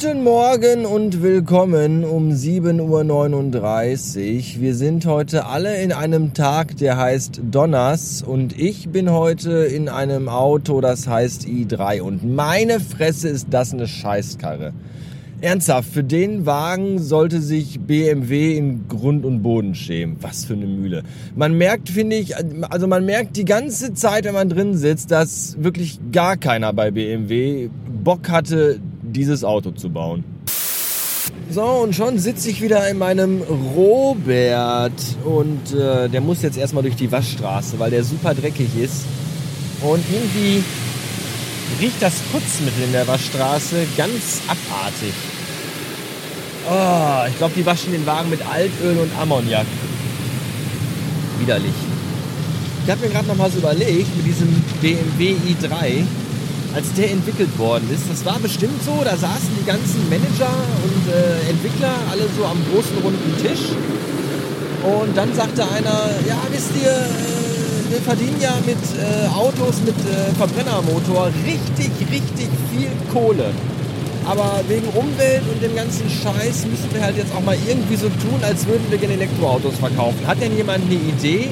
Guten Morgen und willkommen um 7.39 Uhr. Wir sind heute alle in einem Tag, der heißt Donners und ich bin heute in einem Auto, das heißt i3 und meine Fresse ist das eine Scheißkarre. Ernsthaft, für den Wagen sollte sich BMW in Grund und Boden schämen. Was für eine Mühle. Man merkt, finde ich, also man merkt die ganze Zeit, wenn man drin sitzt, dass wirklich gar keiner bei BMW Bock hatte, dieses Auto zu bauen. So, und schon sitze ich wieder in meinem Robert und äh, der muss jetzt erstmal durch die Waschstraße, weil der super dreckig ist. Und irgendwie riecht das Putzmittel in der Waschstraße ganz abartig. Oh, ich glaube, die waschen den Wagen mit Altöl und Ammoniak. Widerlich. Ich habe mir gerade noch mal so überlegt, mit diesem BMW i3, als der entwickelt worden ist, das war bestimmt so, da saßen die ganzen Manager und äh, Entwickler alle so am großen runden Tisch. Und dann sagte einer, ja, wisst ihr, äh, wir verdienen ja mit äh, Autos mit äh, Verbrennermotor richtig, richtig viel Kohle. Aber wegen Umwelt und dem ganzen Scheiß müssen wir halt jetzt auch mal irgendwie so tun, als würden wir gerne Elektroautos verkaufen. Hat denn jemand eine Idee?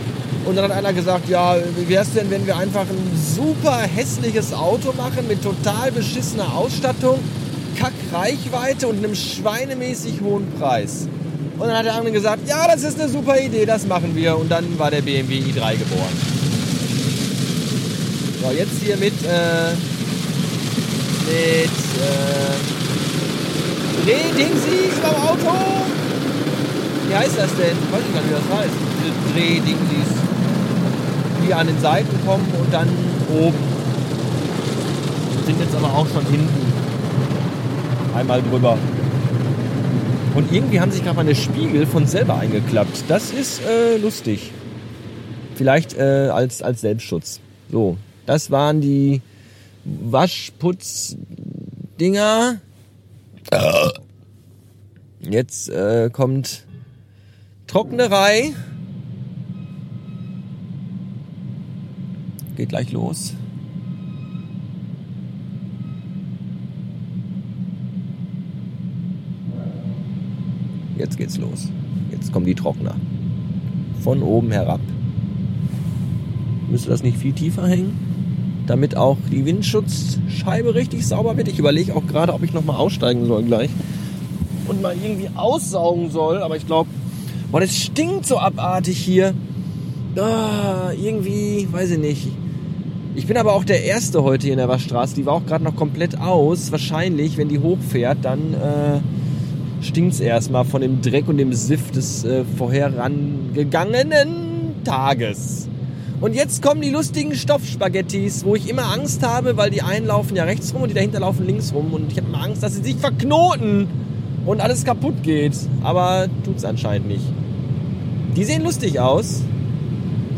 Und dann hat einer gesagt, ja, wie wäre es denn, wenn wir einfach ein super hässliches Auto machen mit total beschissener Ausstattung, Kackreichweite und einem schweinemäßig hohen Preis. Und dann hat der andere gesagt, ja, das ist eine super Idee, das machen wir. Und dann war der BMW i3 geboren. So, jetzt hier mit, äh, mit, äh, Drehdingsy überm Auto. Wie heißt das denn? Ich weiß nicht, wie das heißt. Diese Drehdingsys die an den Seiten kommen und dann oben. Sind jetzt aber auch schon hinten. Einmal drüber. Und irgendwie haben sich gerade meine Spiegel von selber eingeklappt. Das ist äh, lustig. Vielleicht äh, als, als Selbstschutz. So, das waren die Waschputz-Dinger. Jetzt äh, kommt Trocknerei. Geht gleich los. Jetzt geht's los. Jetzt kommen die Trockner. Von oben herab. Müsste das nicht viel tiefer hängen? Damit auch die Windschutzscheibe richtig sauber wird. Ich überlege auch gerade, ob ich nochmal aussteigen soll gleich. Und mal irgendwie aussaugen soll. Aber ich glaube, boah, das stinkt so abartig hier. Ah, irgendwie, weiß ich nicht. Ich bin aber auch der Erste heute hier in der Waschstraße. Die war auch gerade noch komplett aus. Wahrscheinlich, wenn die hochfährt, dann äh, stinkt es erstmal von dem Dreck und dem Siff des äh, vorherangegangenen Tages. Und jetzt kommen die lustigen Stoffspaghettis, wo ich immer Angst habe, weil die einen laufen ja rechts rum und die dahinter laufen links rum. Und ich habe immer Angst, dass sie sich verknoten und alles kaputt geht. Aber tut's anscheinend nicht. Die sehen lustig aus.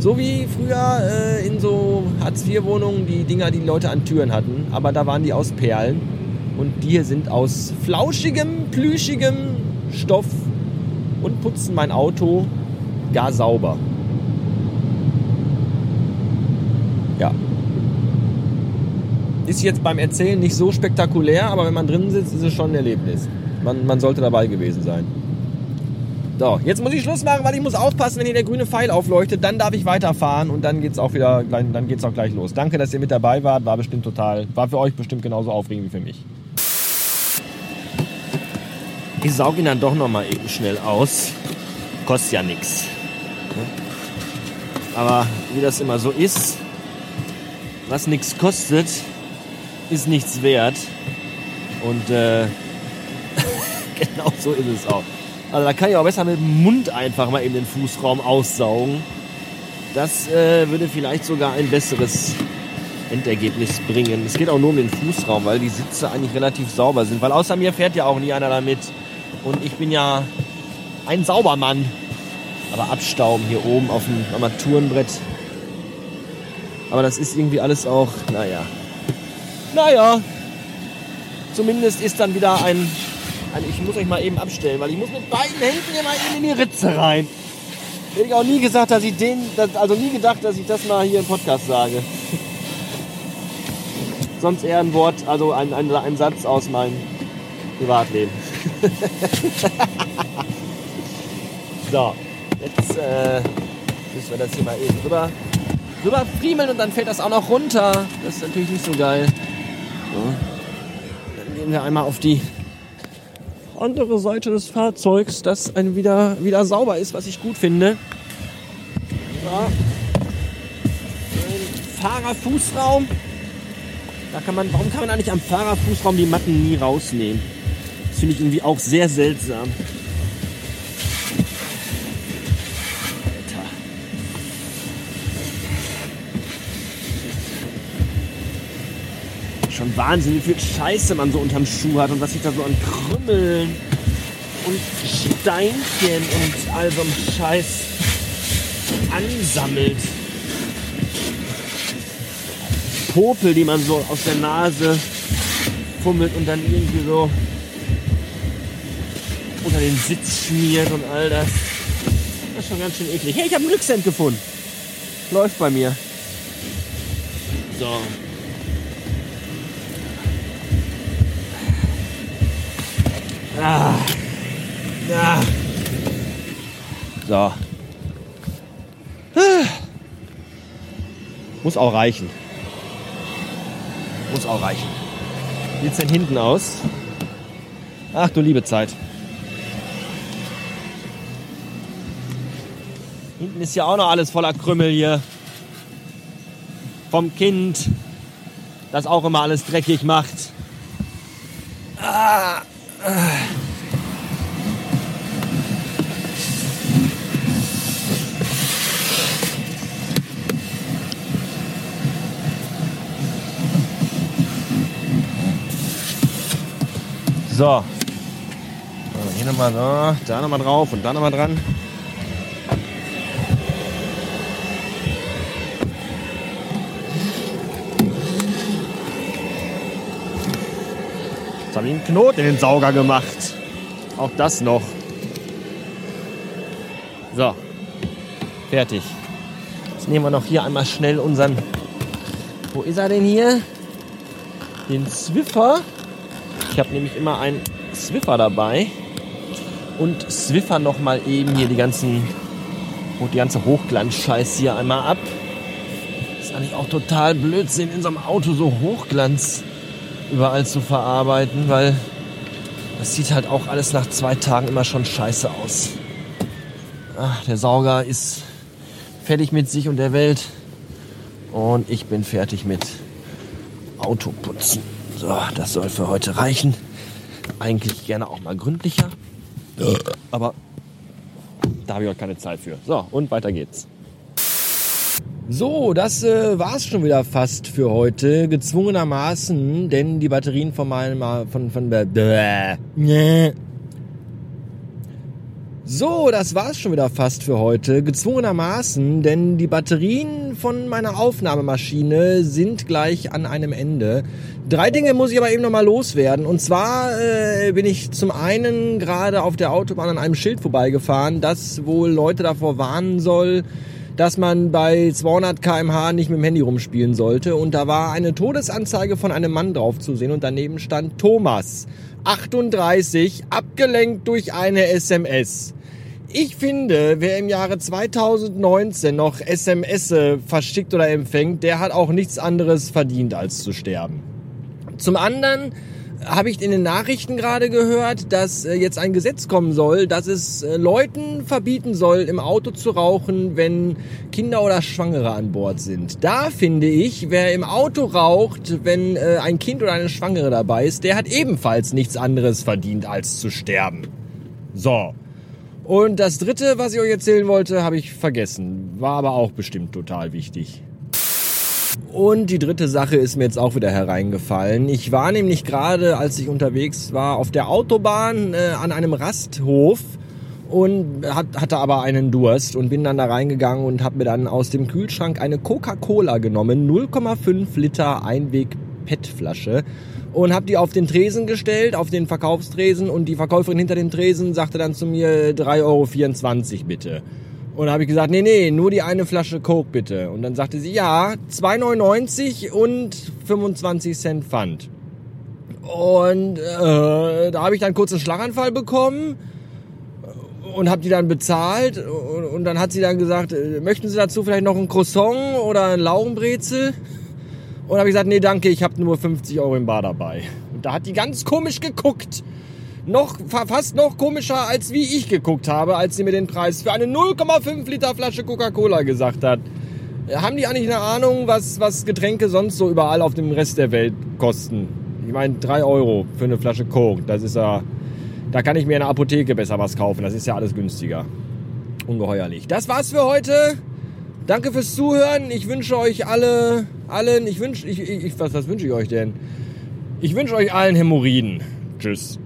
So wie früher äh, in so Hartz-IV-Wohnungen die Dinger, die, die Leute an Türen hatten. Aber da waren die aus Perlen. Und die hier sind aus flauschigem, plüschigem Stoff und putzen mein Auto gar sauber. Ja. Ist jetzt beim Erzählen nicht so spektakulär, aber wenn man drin sitzt, ist es schon ein Erlebnis. Man, man sollte dabei gewesen sein. So, jetzt muss ich Schluss machen, weil ich muss aufpassen, wenn hier der grüne Pfeil aufleuchtet, dann darf ich weiterfahren und dann geht's auch wieder, dann geht's auch gleich los. Danke, dass ihr mit dabei wart, war bestimmt total, war für euch bestimmt genauso aufregend wie für mich. Ich saug ihn dann doch noch mal eben schnell aus. Kostet ja nichts. Aber wie das immer so ist, was nichts kostet, ist nichts wert. Und äh, genau so ist es auch. Also da kann ich auch besser mit dem Mund einfach mal eben den Fußraum aussaugen. Das äh, würde vielleicht sogar ein besseres Endergebnis bringen. Es geht auch nur um den Fußraum, weil die Sitze eigentlich relativ sauber sind. Weil außer mir fährt ja auch nie einer damit. Und ich bin ja ein Saubermann. Aber abstauben hier oben auf dem Armaturenbrett. Aber das ist irgendwie alles auch, naja. Naja. Zumindest ist dann wieder ein also ich muss euch mal eben abstellen, weil ich muss mit beiden Händen hier mal in die Ritze rein. Hätte ich auch nie gesagt, dass ich den, also nie gedacht, dass ich das mal hier im Podcast sage. Sonst eher ein Wort, also ein, ein, ein Satz aus meinem Privatleben. so, jetzt äh, müssen wir das hier mal eben rüber, rüber friemeln und dann fällt das auch noch runter. Das ist natürlich nicht so geil. So. Dann gehen wir einmal auf die andere Seite des Fahrzeugs, das ein wieder, wieder sauber ist, was ich gut finde. Ja. Fahrerfußraum. Da kann man, warum kann man eigentlich am Fahrerfußraum die Matten nie rausnehmen? Das finde ich irgendwie auch sehr seltsam. Wahnsinn, wie viel Scheiße man so unterm Schuh hat und was sich da so an Krümmeln und Steinchen und all so einem Scheiß ansammelt. Popel, die man so aus der Nase fummelt und dann irgendwie so unter den Sitz schmiert und all das. Das ist schon ganz schön eklig. Hey, ich habe ein Glückshemd gefunden. Läuft bei mir. So, Ah. Ah. So. Ah. Muss auch reichen. Muss auch reichen. Wie sieht's denn hinten aus? Ach du liebe Zeit. Hinten ist ja auch noch alles voller Krümmel hier. Vom Kind, das auch immer alles dreckig macht. Ah. So. Hier nochmal so, da nochmal drauf und da nochmal dran. habe ich einen Knoten in den Sauger gemacht. Auch das noch. So, fertig. Jetzt nehmen wir noch hier einmal schnell unseren... Wo ist er denn hier? Den Swiffer. Ich habe nämlich immer einen Swiffer dabei. Und Swiffer noch mal eben hier die ganzen... Die ganze Hochglanz-Scheiß hier einmal ab. Ist eigentlich auch total Blödsinn, in so einem Auto so Hochglanz überall zu verarbeiten, weil das sieht halt auch alles nach zwei Tagen immer schon scheiße aus. Ach, der Sauger ist fertig mit sich und der Welt und ich bin fertig mit Autoputzen. So, das soll für heute reichen. Eigentlich gerne auch mal gründlicher, aber da habe ich heute keine Zeit für. So, und weiter geht's. So, das äh, war's schon wieder fast für heute. Gezwungenermaßen, denn die Batterien von meinem von von äh, so, das war's schon wieder fast für heute. Gezwungenermaßen, denn die Batterien von meiner Aufnahmemaschine sind gleich an einem Ende. Drei Dinge muss ich aber eben nochmal loswerden. Und zwar äh, bin ich zum einen gerade auf der Autobahn an einem Schild vorbeigefahren, das wohl Leute davor warnen soll, dass man bei 200 kmh nicht mit dem Handy rumspielen sollte. Und da war eine Todesanzeige von einem Mann drauf zu sehen und daneben stand Thomas, 38, abgelenkt durch eine SMS. Ich finde, wer im Jahre 2019 noch SMS verschickt oder empfängt, der hat auch nichts anderes verdient als zu sterben. Zum anderen habe ich in den Nachrichten gerade gehört, dass äh, jetzt ein Gesetz kommen soll, dass es äh, Leuten verbieten soll, im Auto zu rauchen, wenn Kinder oder Schwangere an Bord sind. Da finde ich, wer im Auto raucht, wenn äh, ein Kind oder eine Schwangere dabei ist, der hat ebenfalls nichts anderes verdient, als zu sterben. So. Und das dritte, was ich euch erzählen wollte, habe ich vergessen. War aber auch bestimmt total wichtig. Und die dritte Sache ist mir jetzt auch wieder hereingefallen. Ich war nämlich gerade, als ich unterwegs war, auf der Autobahn äh, an einem Rasthof und hat, hatte aber einen Durst und bin dann da reingegangen und habe mir dann aus dem Kühlschrank eine Coca-Cola genommen, 0,5 Liter Einweg-PET-Flasche und habe die auf den Tresen gestellt, auf den Verkaufstresen und die Verkäuferin hinter dem Tresen sagte dann zu mir 3,24 Euro bitte. Und da habe ich gesagt, nee, nee, nur die eine Flasche Coke bitte. Und dann sagte sie, ja, 2,99 und 25 Cent Pfand. Und äh, da habe ich dann kurz einen Schlaganfall bekommen und habe die dann bezahlt und, und, dann hat sie dann gesagt, äh, möchten Sie dazu vielleicht noch ein Croissant oder ein Laugenbrezel? Und habe ich gesagt, nee, danke, ich habe nur 50 Euro im Bar dabei. Und da hat die ganz komisch geguckt. Noch, fast noch komischer, als wie ich geguckt habe, als sie mir den Preis für eine 0,5 Liter Flasche Coca-Cola gesagt hat. Haben die eigentlich eine Ahnung, was, was Getränke sonst so überall auf dem Rest der Welt kosten? Ich meine, 3 Euro für eine Flasche Coke, das ist ja da kann ich mir in der Apotheke besser was kaufen. Das ist ja alles günstiger. Ungeheuerlich. Das war's für heute. Danke fürs Zuhören. Ich wünsche euch alle, allen, ich wünsche, ich, ich, was, was wünsche ich euch denn? Ich wünsche euch allen Hämorrhoiden. Tschüss.